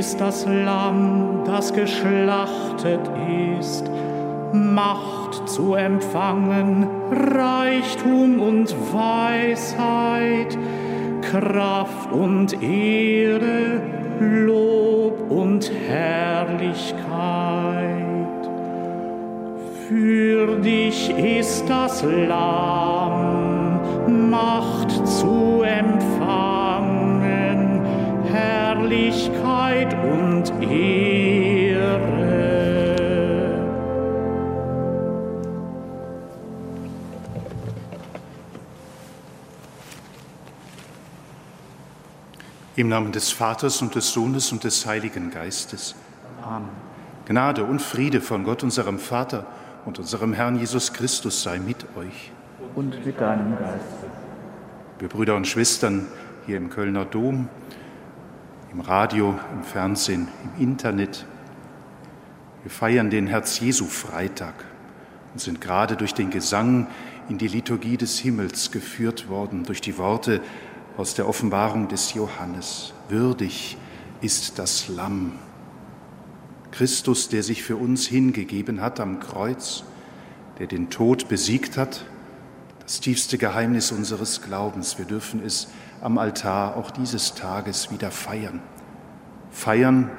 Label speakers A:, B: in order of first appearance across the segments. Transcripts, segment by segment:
A: Ist das Lamm, das geschlachtet ist, Macht zu empfangen, Reichtum und Weisheit, Kraft und Ehre, Lob und Herrlichkeit. Für dich ist das Lamm, Macht zu empfangen, Herrlichkeit und Ehre.
B: Im Namen des Vaters und des Sohnes und des Heiligen Geistes.
C: Amen.
B: Gnade und Friede von Gott, unserem Vater und unserem Herrn Jesus Christus sei mit euch.
C: Und mit deinem Geist.
B: Wir Brüder und Schwestern hier im Kölner Dom, im Radio, im Fernsehen, im Internet. Wir feiern den Herz-Jesu-Freitag und sind gerade durch den Gesang in die Liturgie des Himmels geführt worden, durch die Worte aus der Offenbarung des Johannes. Würdig ist das Lamm. Christus, der sich für uns hingegeben hat am Kreuz, der den Tod besiegt hat, das tiefste Geheimnis unseres Glaubens. Wir dürfen es am Altar auch dieses Tages wieder feiern. Feiern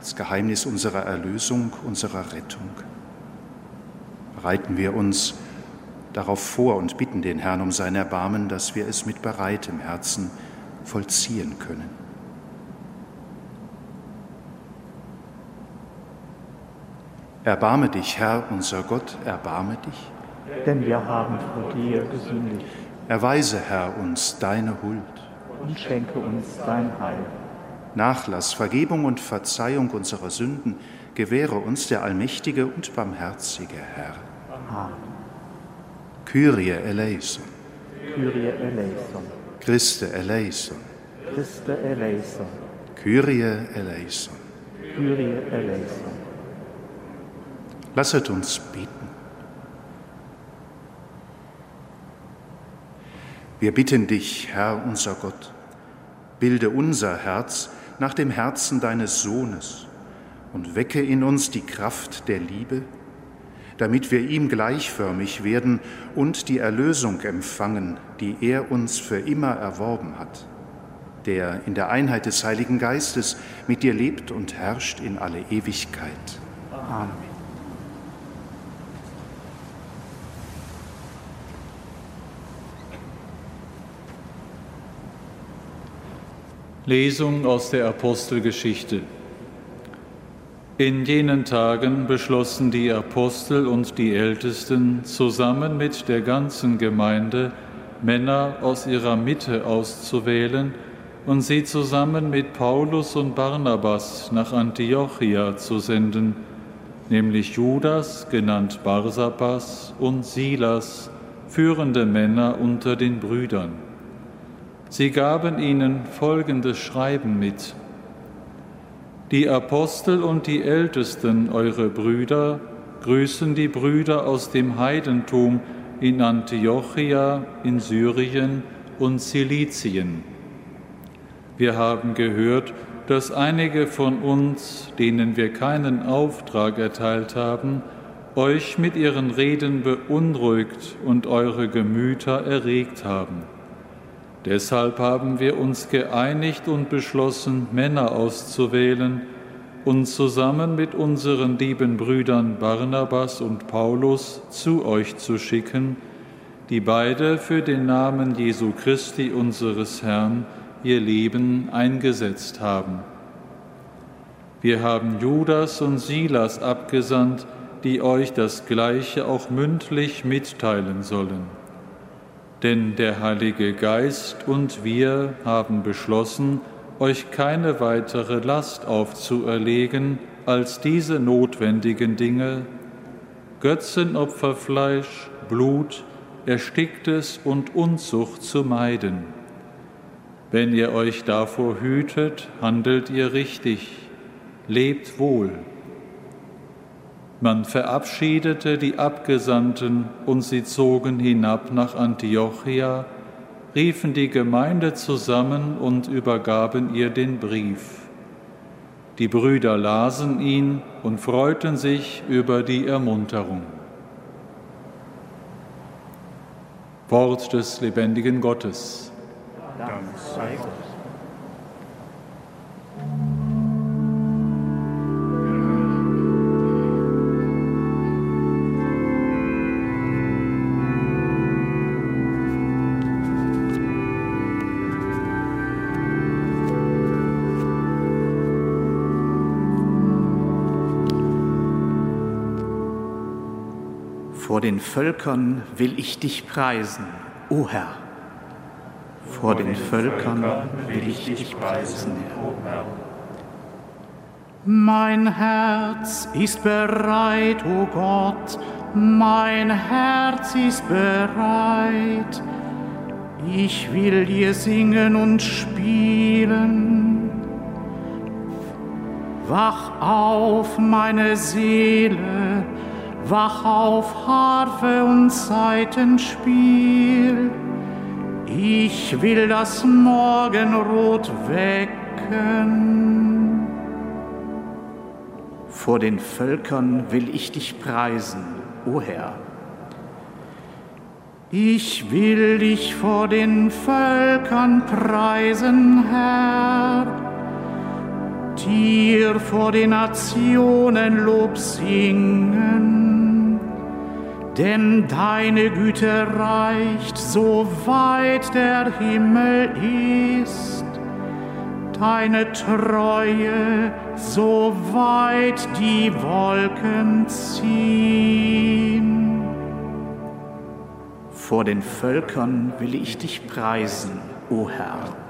B: das Geheimnis unserer Erlösung, unserer Rettung. Bereiten wir uns darauf vor und bitten den Herrn um sein Erbarmen, dass wir es mit bereitem Herzen vollziehen können. Erbarme dich, Herr, unser Gott, erbarme dich.
C: Denn wir haben vor dir gesündigt.
B: Erweise, Herr, uns deine Huld.
C: Und schenke uns dein Heil.
B: Nachlass, Vergebung und Verzeihung unserer Sünden gewähre uns der allmächtige und barmherzige Herr.
C: Amen.
B: Kyrie eleison,
C: Kyrie eleison.
B: Christe eleison,
C: Christe eleison.
B: Kyrie eleison.
C: Kyrie eleison.
B: Lasset uns beten. Wir bitten dich, Herr unser Gott, bilde unser Herz nach dem Herzen deines Sohnes und wecke in uns die Kraft der Liebe, damit wir ihm gleichförmig werden und die Erlösung empfangen, die er uns für immer erworben hat, der in der Einheit des Heiligen Geistes mit dir lebt und herrscht in alle Ewigkeit.
C: Amen.
D: Lesung aus der Apostelgeschichte. In jenen Tagen beschlossen die Apostel und die Ältesten zusammen mit der ganzen Gemeinde, Männer aus ihrer Mitte auszuwählen und sie zusammen mit Paulus und Barnabas nach Antiochia zu senden, nämlich Judas, genannt Barsabas, und Silas, führende Männer unter den Brüdern. Sie gaben ihnen folgendes Schreiben mit. Die Apostel und die Ältesten, eure Brüder, grüßen die Brüder aus dem Heidentum in Antiochia, in Syrien und Silizien. Wir haben gehört, dass einige von uns, denen wir keinen Auftrag erteilt haben, euch mit ihren Reden beunruhigt und eure Gemüter erregt haben. Deshalb haben wir uns geeinigt und beschlossen, Männer auszuwählen und zusammen mit unseren lieben Brüdern Barnabas und Paulus zu euch zu schicken, die beide für den Namen Jesu Christi unseres Herrn ihr Leben eingesetzt haben. Wir haben Judas und Silas abgesandt, die euch das Gleiche auch mündlich mitteilen sollen. Denn der Heilige Geist und wir haben beschlossen, euch keine weitere Last aufzuerlegen als diese notwendigen Dinge, Götzenopferfleisch, Blut, Ersticktes und Unzucht zu meiden. Wenn ihr euch davor hütet, handelt ihr richtig, lebt wohl. Man verabschiedete die Abgesandten und sie zogen hinab nach Antiochia, riefen die Gemeinde zusammen und übergaben ihr den Brief. Die Brüder lasen ihn und freuten sich über die Ermunterung. Wort des lebendigen Gottes.
C: Dank sei Gott.
E: Vor den Völkern will ich dich preisen, o Herr. Vor den Völkern will ich dich preisen, Herr.
A: Mein Herz ist bereit, o oh Gott, mein Herz ist bereit. Ich will dir singen und spielen. Wach auf, meine Seele, wach auf, Harfe und Saitenspiel. Ich will das Morgenrot wecken.
E: Vor den Völkern will ich dich preisen, o Herr.
A: Ich will dich vor den Völkern preisen, Herr. Dir vor den Nationen Lob singen. Denn deine Güte reicht, so weit der Himmel ist. Deine Treue, so weit die Wolken ziehen.
E: Vor den Völkern will ich dich preisen, o Herr.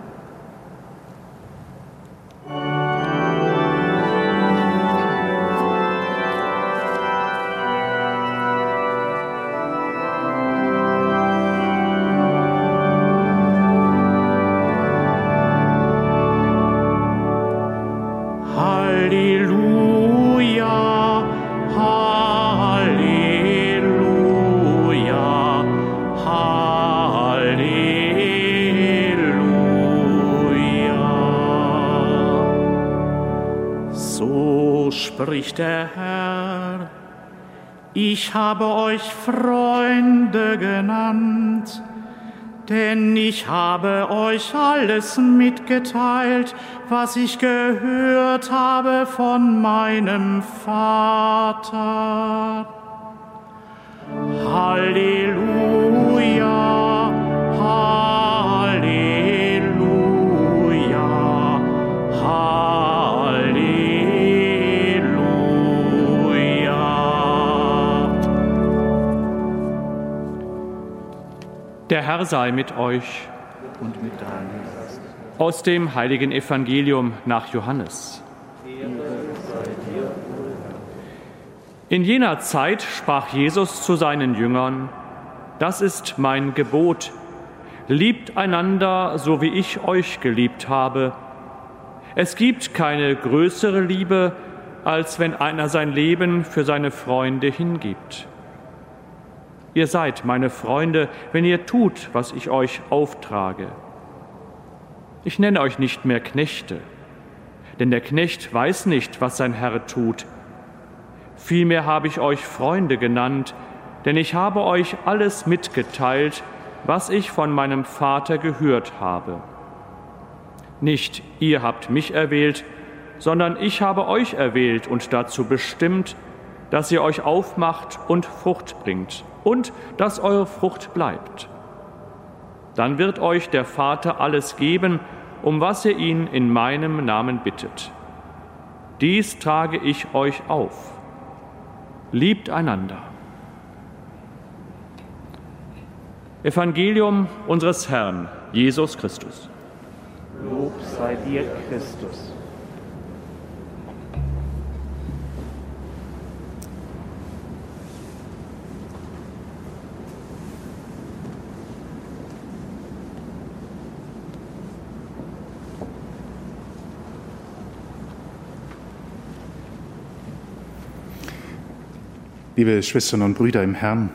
A: Ich habe euch Freunde genannt, denn ich habe euch alles mitgeteilt, was ich gehört habe von meinem Vater. Halleluja, Halleluja,
F: Herr sei mit euch
C: Und mit deinem Geist.
F: aus dem heiligen Evangelium nach Johannes. In jener Zeit sprach Jesus zu seinen Jüngern, das ist mein Gebot, liebt einander, so wie ich euch geliebt habe. Es gibt keine größere Liebe, als wenn einer sein Leben für seine Freunde hingibt. Ihr seid meine Freunde, wenn ihr tut, was ich euch auftrage. Ich nenne euch nicht mehr Knechte, denn der Knecht weiß nicht, was sein Herr tut. Vielmehr habe ich euch Freunde genannt, denn ich habe euch alles mitgeteilt, was ich von meinem Vater gehört habe. Nicht ihr habt mich erwählt, sondern ich habe euch erwählt und dazu bestimmt, dass ihr euch aufmacht und Frucht bringt und dass eure Frucht bleibt. Dann wird euch der Vater alles geben, um was ihr ihn in meinem Namen bittet. Dies trage ich euch auf. Liebt einander. Evangelium unseres Herrn Jesus Christus.
C: Lob sei dir, Christus.
B: Liebe Schwestern und Brüder im Herrn,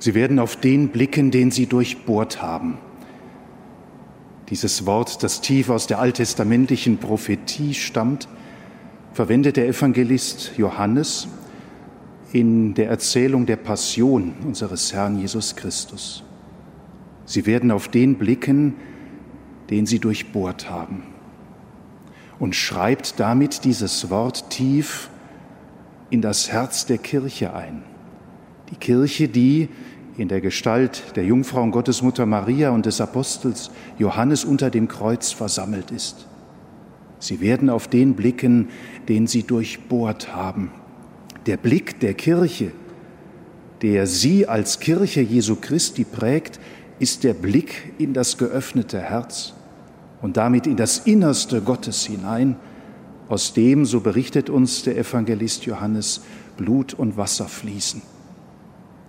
B: Sie werden auf den blicken, den Sie durchbohrt haben. Dieses Wort, das tief aus der alttestamentlichen Prophetie stammt, verwendet der Evangelist Johannes in der Erzählung der Passion unseres Herrn Jesus Christus. Sie werden auf den blicken, den Sie durchbohrt haben und schreibt damit dieses Wort tief in das Herz der Kirche ein. Die Kirche, die in der Gestalt der Jungfrau und Gottesmutter Maria und des Apostels Johannes unter dem Kreuz versammelt ist. Sie werden auf den blicken, den sie durchbohrt haben. Der Blick der Kirche, der sie als Kirche Jesu Christi prägt, ist der Blick in das geöffnete Herz und damit in das Innerste Gottes hinein, aus dem, so berichtet uns der Evangelist Johannes, Blut und Wasser fließen.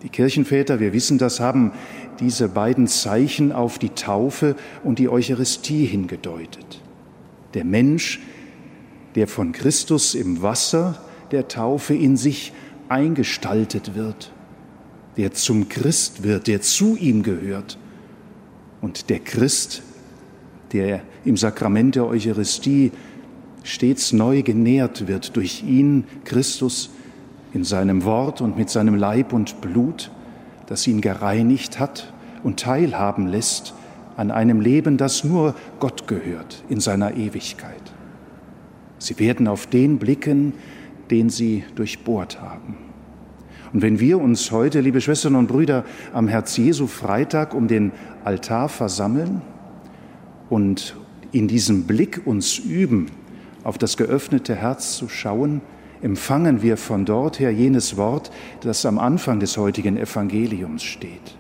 B: Die Kirchenväter, wir wissen das, haben diese beiden Zeichen auf die Taufe und die Eucharistie hingedeutet. Der Mensch, der von Christus im Wasser der Taufe in sich eingestaltet wird, der zum Christ wird, der zu ihm gehört. Und der Christ, der im Sakrament der Eucharistie stets neu genährt wird durch ihn, Christus, in seinem Wort und mit seinem Leib und Blut, das ihn gereinigt hat und teilhaben lässt an einem Leben, das nur Gott gehört in seiner Ewigkeit. Sie werden auf den blicken, den sie durchbohrt haben. Und wenn wir uns heute, liebe Schwestern und Brüder, am Herz Jesu Freitag um den Altar versammeln und in diesem Blick uns üben, auf das geöffnete Herz zu schauen, empfangen wir von dort her jenes Wort, das am Anfang des heutigen Evangeliums steht.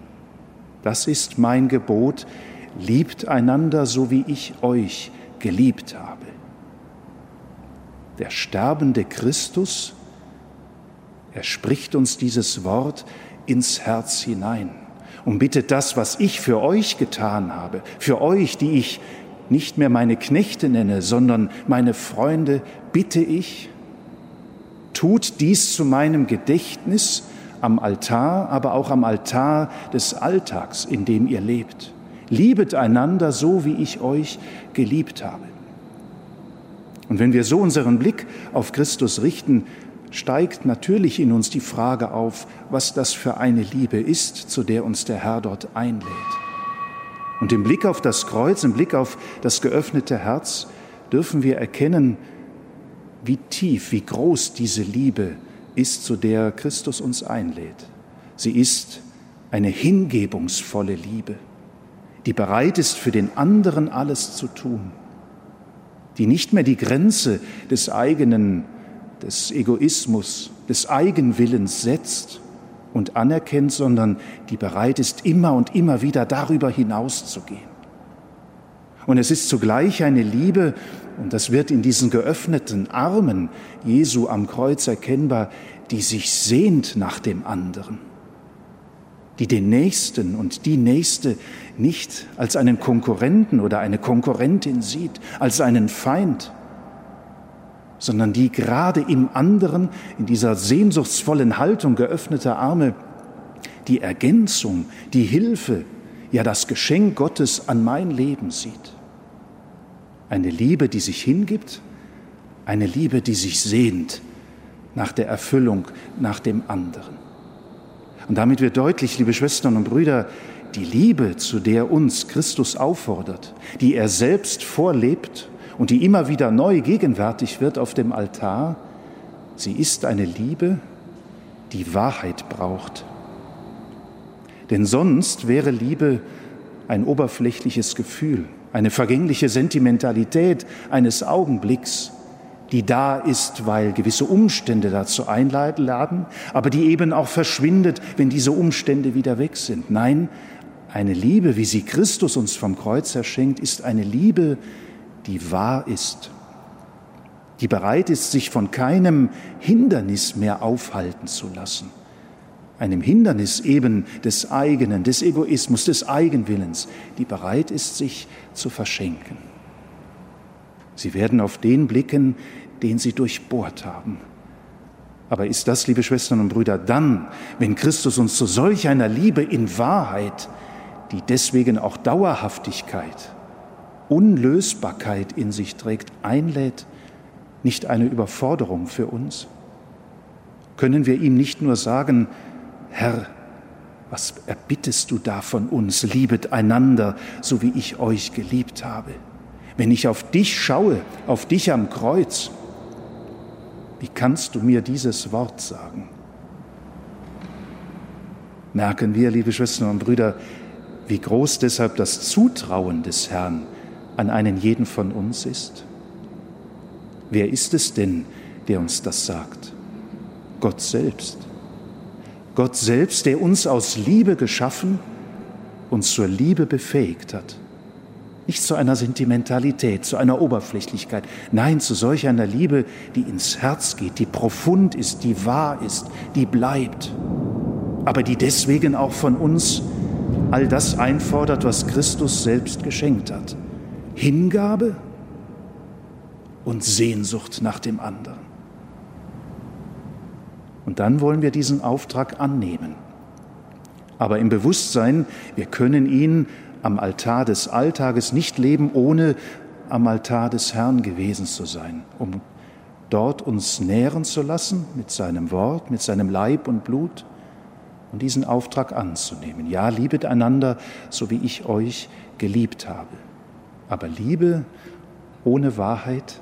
B: Das ist mein Gebot, liebt einander so wie ich euch geliebt habe. Der sterbende Christus, er spricht uns dieses Wort ins Herz hinein und bittet das, was ich für euch getan habe, für euch, die ich nicht mehr meine Knechte nenne, sondern meine Freunde, bitte ich, tut dies zu meinem Gedächtnis am Altar, aber auch am Altar des Alltags, in dem ihr lebt. Liebet einander so, wie ich euch geliebt habe. Und wenn wir so unseren Blick auf Christus richten, steigt natürlich in uns die Frage auf, was das für eine Liebe ist, zu der uns der Herr dort einlädt. Und im Blick auf das Kreuz, im Blick auf das geöffnete Herz dürfen wir erkennen, wie tief, wie groß diese Liebe ist, zu der Christus uns einlädt. Sie ist eine hingebungsvolle Liebe, die bereit ist, für den anderen alles zu tun, die nicht mehr die Grenze des eigenen, des Egoismus, des Eigenwillens setzt, und anerkennt, sondern die bereit ist, immer und immer wieder darüber hinauszugehen. Und es ist zugleich eine Liebe, und das wird in diesen geöffneten Armen Jesu am Kreuz erkennbar, die sich sehnt nach dem anderen, die den Nächsten und die Nächste nicht als einen Konkurrenten oder eine Konkurrentin sieht, als einen Feind, sondern die gerade im anderen, in dieser sehnsuchtsvollen Haltung geöffneter Arme, die Ergänzung, die Hilfe, ja das Geschenk Gottes an mein Leben sieht. Eine Liebe, die sich hingibt, eine Liebe, die sich sehnt nach der Erfüllung, nach dem anderen. Und damit wird deutlich, liebe Schwestern und Brüder, die Liebe, zu der uns Christus auffordert, die er selbst vorlebt und die immer wieder neu gegenwärtig wird auf dem Altar, sie ist eine Liebe, die Wahrheit braucht. Denn sonst wäre Liebe ein oberflächliches Gefühl, eine vergängliche Sentimentalität eines Augenblicks, die da ist, weil gewisse Umstände dazu einladen, aber die eben auch verschwindet, wenn diese Umstände wieder weg sind. Nein, Eine Liebe, wie sie Christus uns vom Kreuz erschenkt, ist eine Liebe, die wahr ist, die bereit ist, sich von keinem Hindernis mehr aufhalten zu lassen. Einem Hindernis eben des eigenen, des Egoismus, des Eigenwillens, die bereit ist, sich zu verschenken. Sie werden auf den blicken, den sie durchbohrt haben. Aber ist das, liebe Schwestern und Brüder, dann, wenn Christus uns zu solch einer Liebe in Wahrheit, die deswegen auch Dauerhaftigkeit, Unlösbarkeit in sich trägt, einlädt, nicht eine Überforderung für uns? Können wir ihm nicht nur sagen, Herr, was erbittest du da von uns? Liebet einander, so wie ich euch geliebt habe. Wenn ich auf dich schaue, auf dich am Kreuz, wie kannst du mir dieses Wort sagen? Merken wir, liebe Schwestern und Brüder, wie groß deshalb das Zutrauen des Herrn an einen jeden von uns ist? Wer ist es denn, der uns das sagt? Gott selbst. Gott selbst, der uns aus Liebe geschaffen, uns zur Liebe befähigt hat. Nicht zu einer Sentimentalität, zu einer Oberflächlichkeit, nein, zu solch einer Liebe, die ins Herz geht, die profund ist, die wahr ist, die bleibt, aber die deswegen auch von uns all das einfordert, was Christus selbst geschenkt hat. Hingabe und Sehnsucht nach dem anderen. Und dann wollen wir diesen Auftrag annehmen. Aber im Bewusstsein, wir können ihn am Altar des Alltages nicht leben, ohne am Altar des Herrn gewesen zu sein, um dort uns nähren zu lassen mit seinem Wort, mit seinem Leib und Blut und diesen Auftrag anzunehmen. Ja, liebet einander, so wie ich euch geliebt habe. Aber Liebe ohne Wahrheit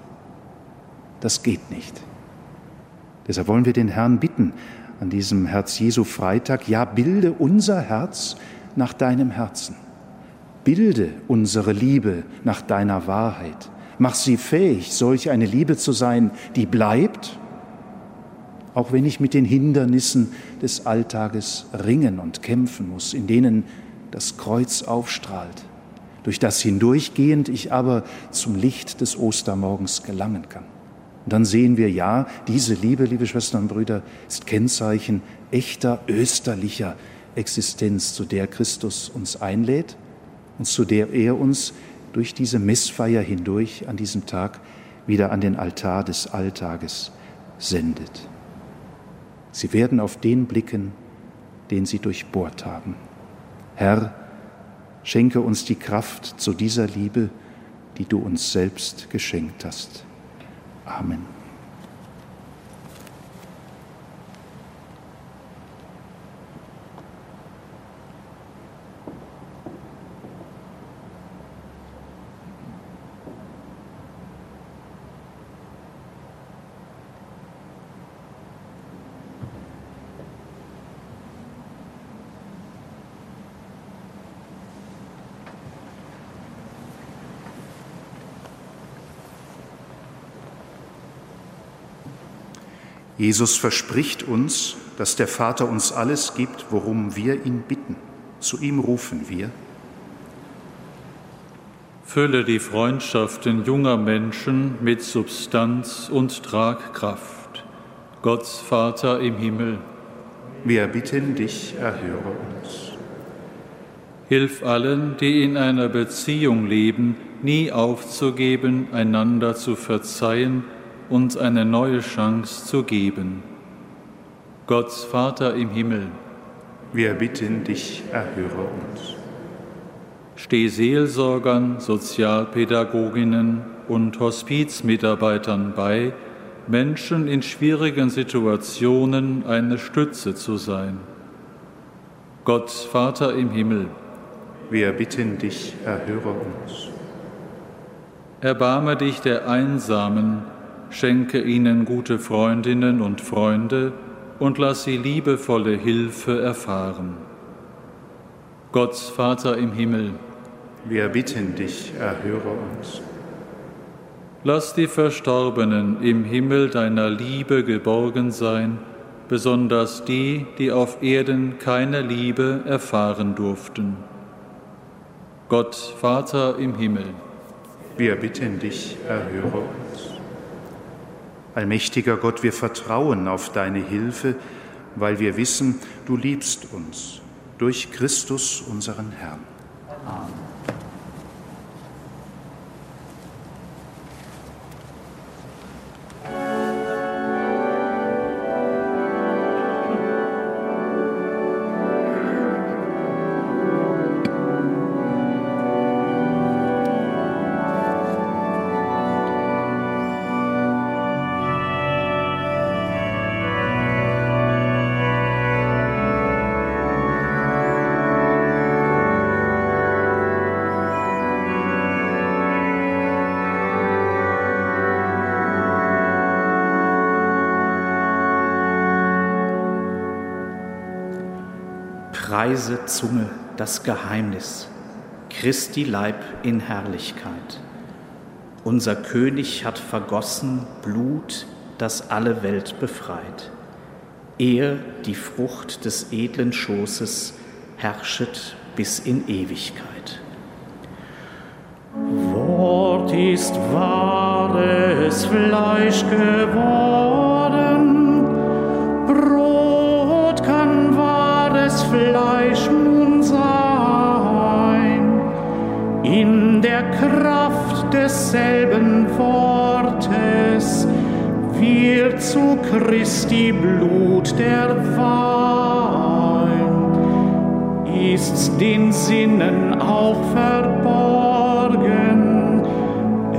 B: das geht nicht. Deshalb wollen wir den Herrn bitten an diesem Herz Jesu Freitag, ja, bilde unser Herz nach deinem Herzen. Bilde unsere Liebe nach deiner Wahrheit. Mach sie fähig, solch eine Liebe zu sein, die bleibt, auch wenn ich mit den Hindernissen des Alltages ringen und kämpfen muss, in denen das Kreuz aufstrahlt, durch das hindurchgehend ich aber zum Licht des Ostermorgens gelangen kann. Und dann sehen wir, ja, diese Liebe, liebe Schwestern und Brüder, ist Kennzeichen echter österlicher Existenz, zu der Christus uns einlädt und zu der er uns durch diese Messfeier hindurch an diesem Tag wieder an den Altar des Alltages sendet. Sie werden auf den blicken, den sie durchbohrt haben. Herr, schenke uns die Kraft zu dieser Liebe, die du uns selbst geschenkt hast. Amen. Jesus verspricht uns, dass der Vater uns alles gibt, worum wir ihn bitten. Zu ihm rufen wir.
D: Fülle die Freundschaften junger Menschen mit Substanz und Tragkraft. Gott Vater im Himmel.
B: Wir bitten dich, erhöre uns.
D: Hilf allen, die in einer Beziehung leben, nie aufzugeben, einander zu verzeihen uns eine neue Chance zu geben. Gott Vater im Himmel,
B: wir bitten dich, erhöre uns.
D: Steh Seelsorgern, Sozialpädagoginnen und Hospizmitarbeitern bei, Menschen in schwierigen Situationen eine Stütze zu sein. Gott Vater im Himmel,
B: wir bitten dich, erhöre uns.
D: Erbarme dich der Einsamen, schenke ihnen gute Freundinnen und Freunde und lass sie liebevolle Hilfe erfahren. Gott Vater im Himmel,
B: wir bitten dich, erhöre uns.
D: Lass die Verstorbenen im Himmel deiner Liebe geborgen sein, besonders die, die auf Erden keine Liebe erfahren durften. Gott, Vater im Himmel.
B: Wir bitten dich, erhöre uns. Allmächtiger Gott, wir vertrauen auf deine Hilfe, weil wir wissen, du liebst uns durch Christus, unseren Herrn.
E: Das Geheimnis, Christi Leib in Herrlichkeit. Unser König hat vergossen Blut, das alle Welt befreit. Er, die Frucht des edlen Schoßes, herrschet bis in Ewigkeit.
A: Wort ist wahres Fleisch geworden Fleisch der Kraft desselben Wortes wird zu Christi Blut der Wein, ist's den Sinnen auch verborgen,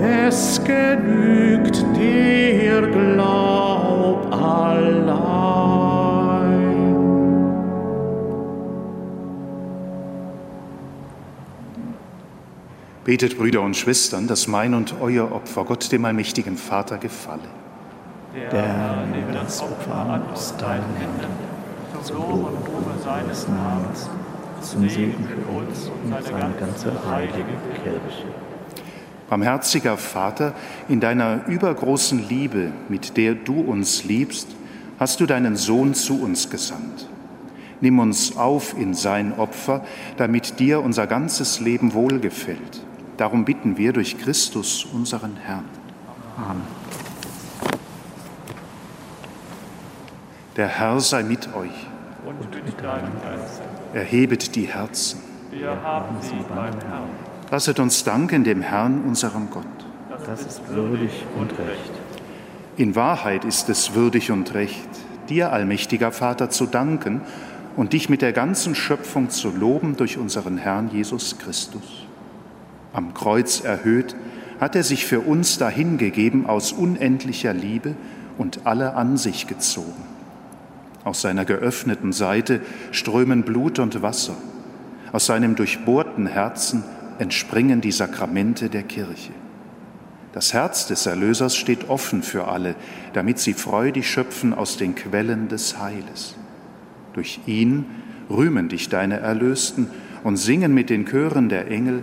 A: es genügt der Glaub allein.
B: Betet, Brüder und Schwestern, dass mein und euer Opfer Gott, dem allmächtigen Vater, gefalle.
E: Der Herr nehme das Opfer an aus deinen Händen, zum Lob und Ruhe seines Namens, zum Segen für uns und seine ganze heilige Kirche.
B: Barmherziger Vater, in deiner übergroßen Liebe, mit der du uns liebst, hast du deinen Sohn zu uns gesandt. Nimm uns auf in sein Opfer, damit dir unser ganzes Leben wohlgefällt Darum bitten wir durch Christus, unseren Herrn. Amen. Der Herr sei mit euch.
C: Und mit deinem Geist.
B: Erhebet die Herzen.
C: Wir haben sie beim Herrn.
B: Lasset uns danken dem Herrn, unserem Gott.
E: Das ist würdig und recht.
B: In Wahrheit ist es würdig und recht, dir, allmächtiger Vater, zu danken und dich mit der ganzen Schöpfung zu loben durch unseren Herrn Jesus Christus am Kreuz erhöht, hat er sich für uns dahingegeben aus unendlicher Liebe und alle an sich gezogen. Aus seiner geöffneten Seite strömen Blut und Wasser. Aus seinem durchbohrten Herzen entspringen die Sakramente der Kirche. Das Herz des Erlösers steht offen für alle, damit sie freudig schöpfen aus den Quellen des Heiles. Durch ihn rühmen dich deine Erlösten und singen mit den Chören der Engel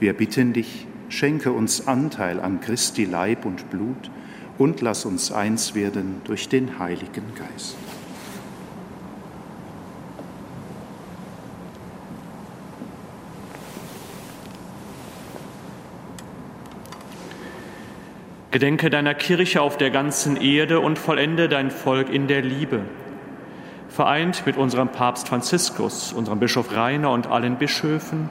B: Wir bitten dich, schenke uns Anteil an Christi Leib und Blut und lass uns eins werden durch den Heiligen Geist.
F: Gedenke deiner Kirche auf der ganzen Erde und vollende dein Volk in der Liebe. Vereint mit unserem Papst Franziskus, unserem Bischof Rainer und allen Bischöfen,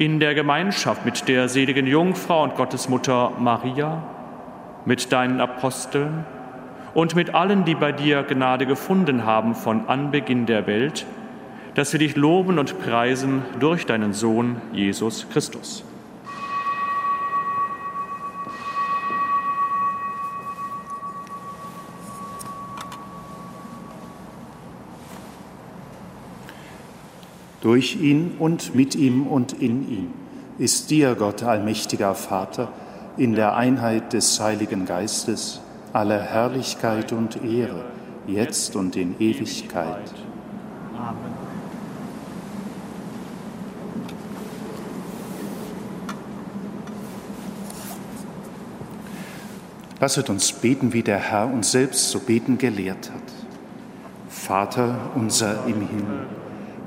F: in der Gemeinschaft mit der seligen Jungfrau und Gottesmutter Maria, mit deinen Aposteln und mit allen, die bei dir Gnade gefunden haben von Anbeginn der Welt, dass wir dich loben und preisen durch deinen Sohn Jesus Christus.
B: Durch ihn und mit ihm und in ihm ist dir, Gott allmächtiger Vater, in der Einheit des Heiligen Geistes alle Herrlichkeit und Ehre, jetzt und in Ewigkeit. Amen. Lasset uns beten, wie der Herr uns selbst zu beten gelehrt hat. Vater unser im Himmel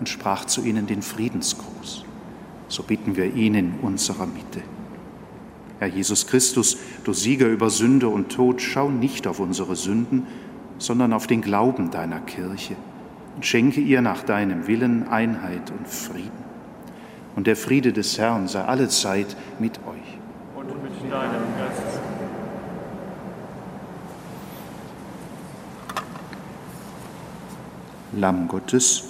B: und sprach zu ihnen den Friedensgruß. So bitten wir ihn in unserer Mitte. Herr Jesus Christus, du Sieger über Sünde und Tod, schau nicht auf unsere Sünden, sondern auf den Glauben deiner Kirche und schenke ihr nach deinem Willen Einheit und Frieden. Und der Friede des Herrn sei alle Zeit mit euch.
C: Und mit deinem Geist.
B: Lamm Gottes,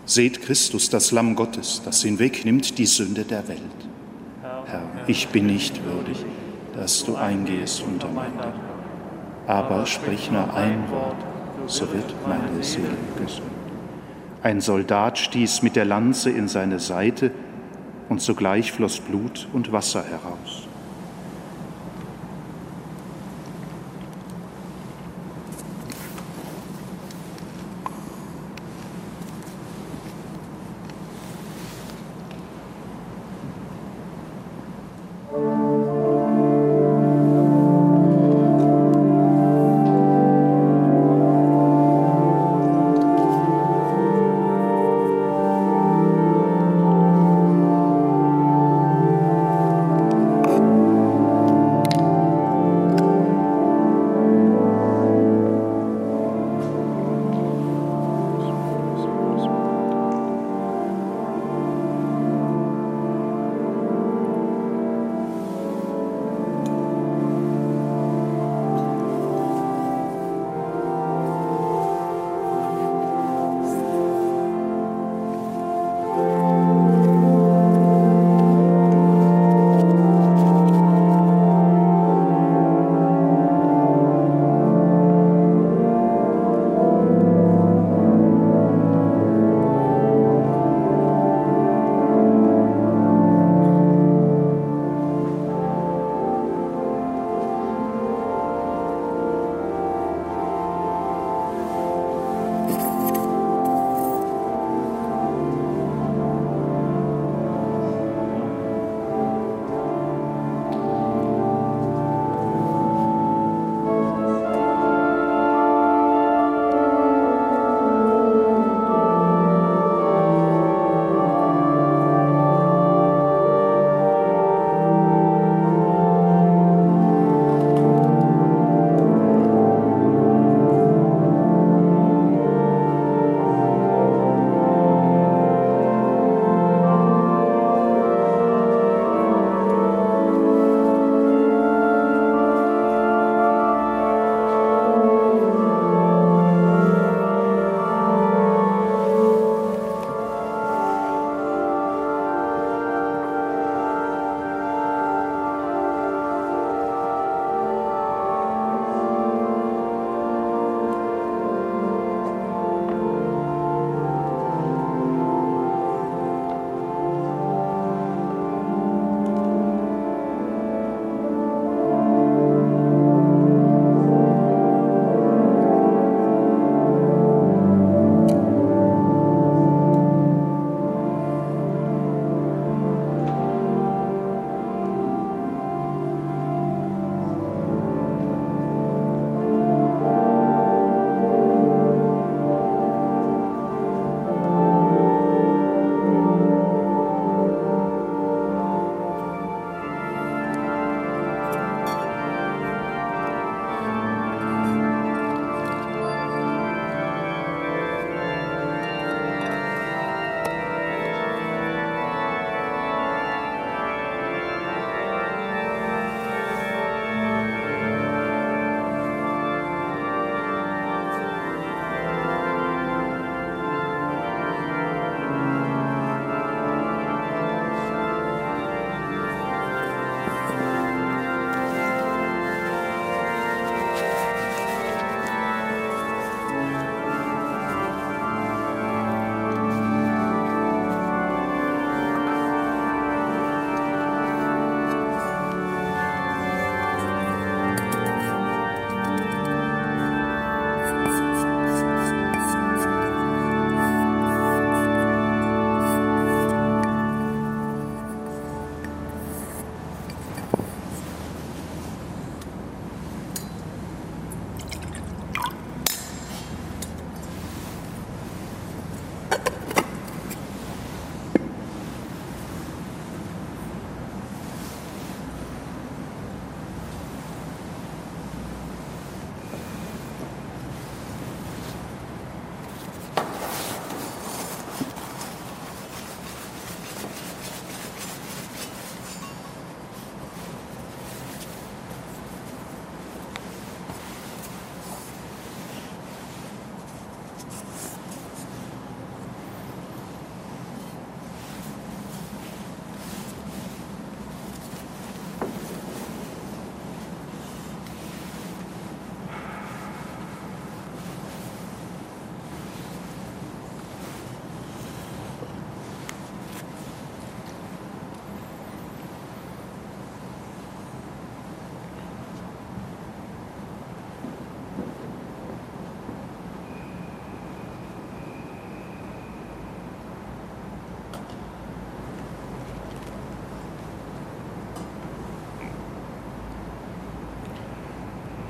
B: Seht Christus, das Lamm Gottes, das hinwegnimmt die Sünde der Welt. Herr, ich bin nicht würdig, dass du eingehst unter mein Dach. Aber sprich nur ein Wort, so wird meine Seele gesund. Ein Soldat stieß mit der Lanze in seine Seite, und sogleich floss Blut und Wasser heraus.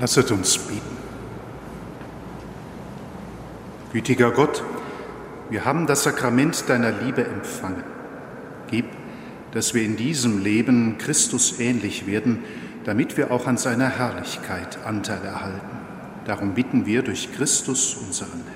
B: Lasset uns beten. Gütiger Gott, wir haben das Sakrament deiner Liebe empfangen. Gib, dass wir in diesem Leben Christus ähnlich werden, damit wir auch an seiner Herrlichkeit Anteil erhalten. Darum bitten wir durch Christus, unseren Herrn.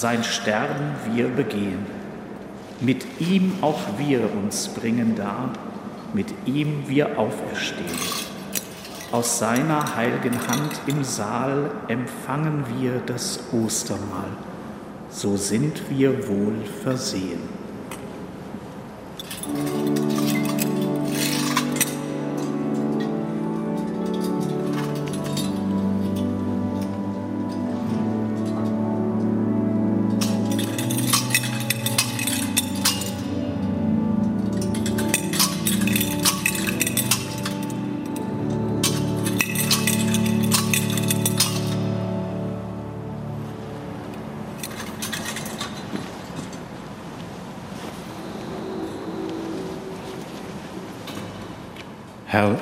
E: Sein Sterben wir begehen. Mit ihm auch wir uns bringen dar, mit ihm wir auferstehen. Aus seiner heiligen Hand im Saal empfangen wir das Ostermahl. So sind wir wohl versehen.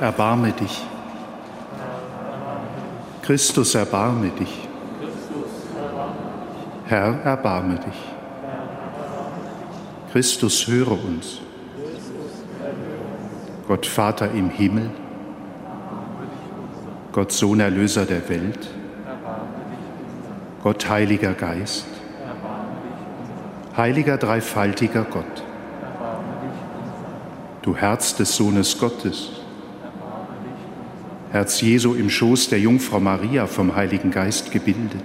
B: Erbarme dich. Christus, erbarme dich. Herr, erbarme dich. Christus, höre uns. Gott Vater im Himmel, Gott Sohn Erlöser der Welt, Gott Heiliger Geist, Heiliger Dreifaltiger Gott, du Herz des Sohnes Gottes, Herz Jesu im Schoß der Jungfrau Maria vom Heiligen Geist gebildet.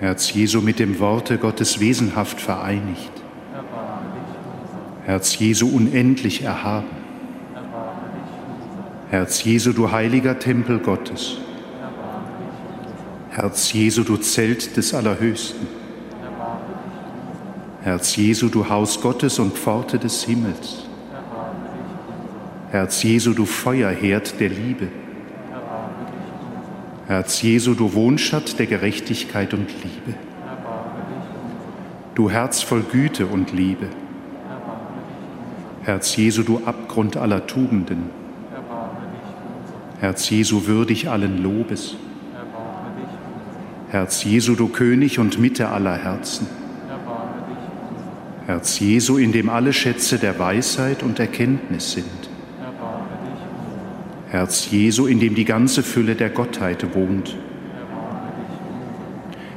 B: Herz Jesu mit dem Worte Gottes wesenhaft vereinigt. Herz Jesu unendlich erhaben. Herz Jesu, du heiliger Tempel Gottes. Herz Jesu, du Zelt des Allerhöchsten. Herz Jesu, du Haus Gottes und Pforte des Himmels. Herz Jesu, du Feuerherd der Liebe. Herz Jesu, du Wohnschatt der Gerechtigkeit und Liebe. Du Herz voll Güte und Liebe. Herz Jesu, du Abgrund aller Tugenden. Herz Jesu, würdig allen Lobes. Herz Jesu, du König und Mitte aller Herzen. Herz Jesu, in dem alle Schätze der Weisheit und Erkenntnis sind. Herz Jesu, in dem die ganze Fülle der Gottheit wohnt.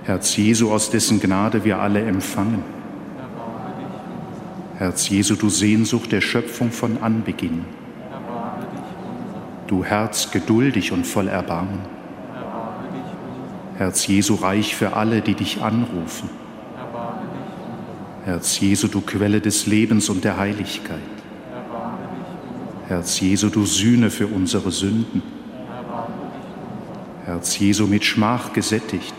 B: Herz Jesu, aus dessen Gnade wir alle empfangen. Herz Jesu, du Sehnsucht der Schöpfung von Anbeginn. Du Herz geduldig und voll Erbarmen. Herz Jesu, reich für alle, die dich anrufen. Herz Jesu, du Quelle des Lebens und der Heiligkeit. Herz Jesu, du Sühne für unsere Sünden. Herz Jesu mit Schmach gesättigt.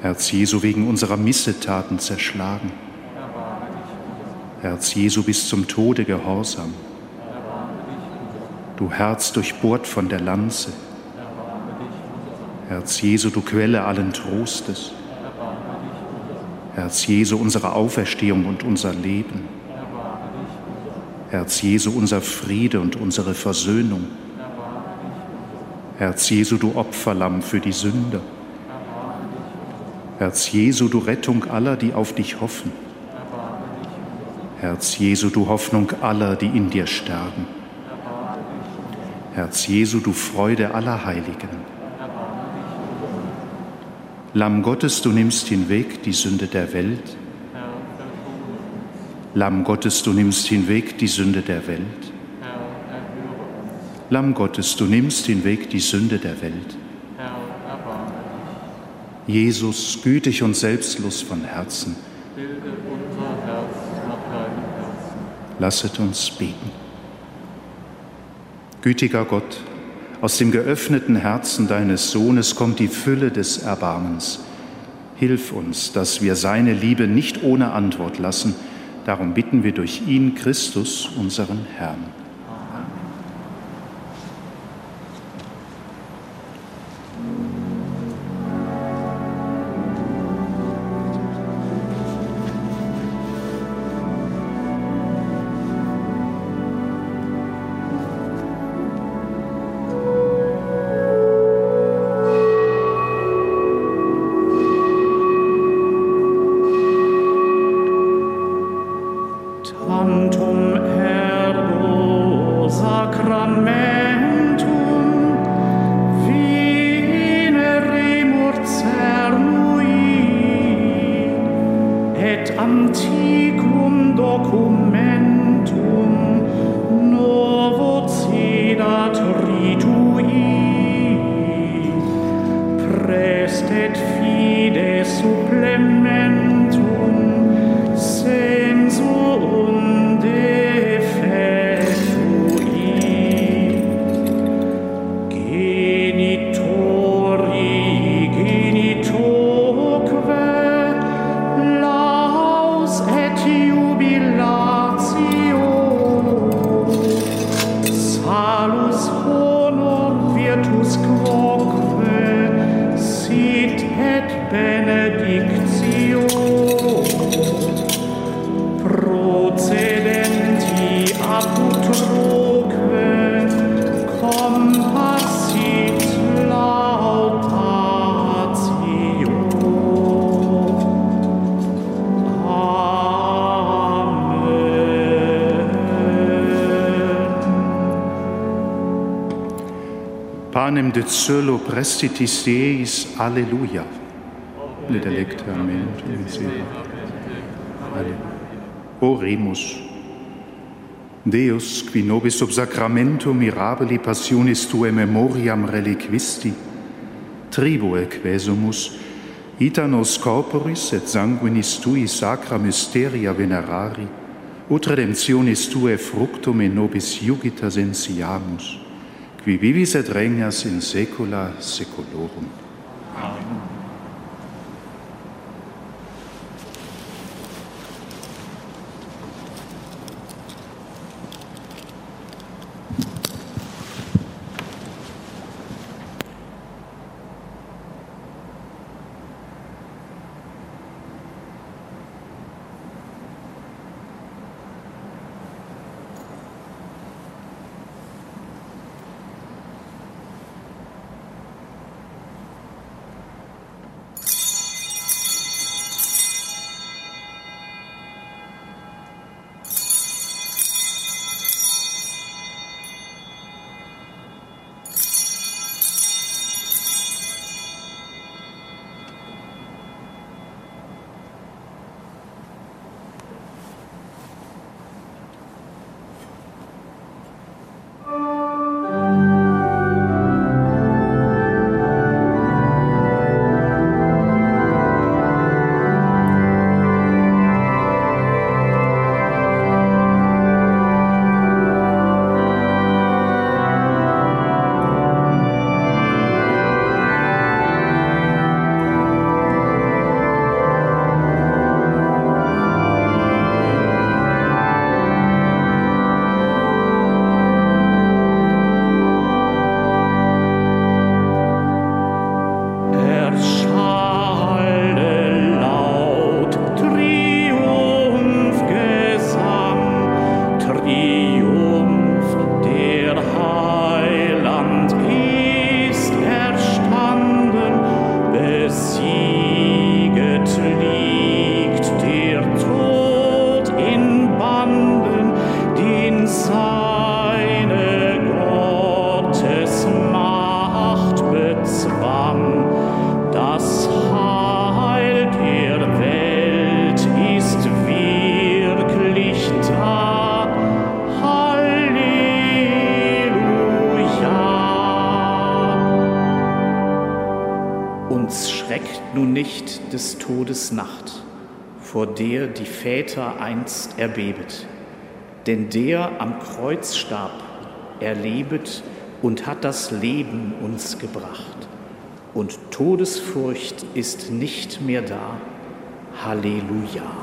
B: Herz Jesu wegen unserer Missetaten zerschlagen. Herz Jesu bis zum Tode gehorsam. du Herz durchbohrt von der Lanze. Herz Jesu, du Quelle allen Trostes. Herz Jesu, unsere Auferstehung und unser Leben. Herz Jesu, unser Friede und unsere Versöhnung. Herz Jesu, du Opferlamm für die Sünder. Herz Jesu, du Rettung aller, die auf dich hoffen. Herz Jesu, du Hoffnung aller, die in dir sterben. Herz Jesu, du Freude aller Heiligen. Lamm Gottes, du nimmst hinweg die Sünde der Welt. Lamm Gottes, du nimmst hinweg die Sünde der Welt. Lamm Gottes, du nimmst hinweg die Sünde der Welt. Jesus, gütig und selbstlos von Herzen, lasset uns beten. Gütiger Gott, aus dem geöffneten Herzen deines Sohnes kommt die Fülle des Erbarmens. Hilf uns, dass wir seine Liebe nicht ohne Antwort lassen. Darum bitten wir durch ihn, Christus, unseren Herrn. de cœlo prestitis Deis, Alleluia. Let amen. Alleluia. Oremus. Deus, qui nobis sub sacramento mirabili passionis Tuae memoriam reliquisti, tribue quesumus, ita nos corporis et sanguinis Tui sacra mysteria venerari, ut redemptionis Tuae fructum in nobis iugita sensiamus. Qui vivis et regnas in saecula saeculorum.
A: Des Todes Nacht, vor der die Väter einst erbebet. Denn der am Kreuz starb, erlebet und hat das Leben uns gebracht. Und Todesfurcht ist nicht mehr da. Halleluja.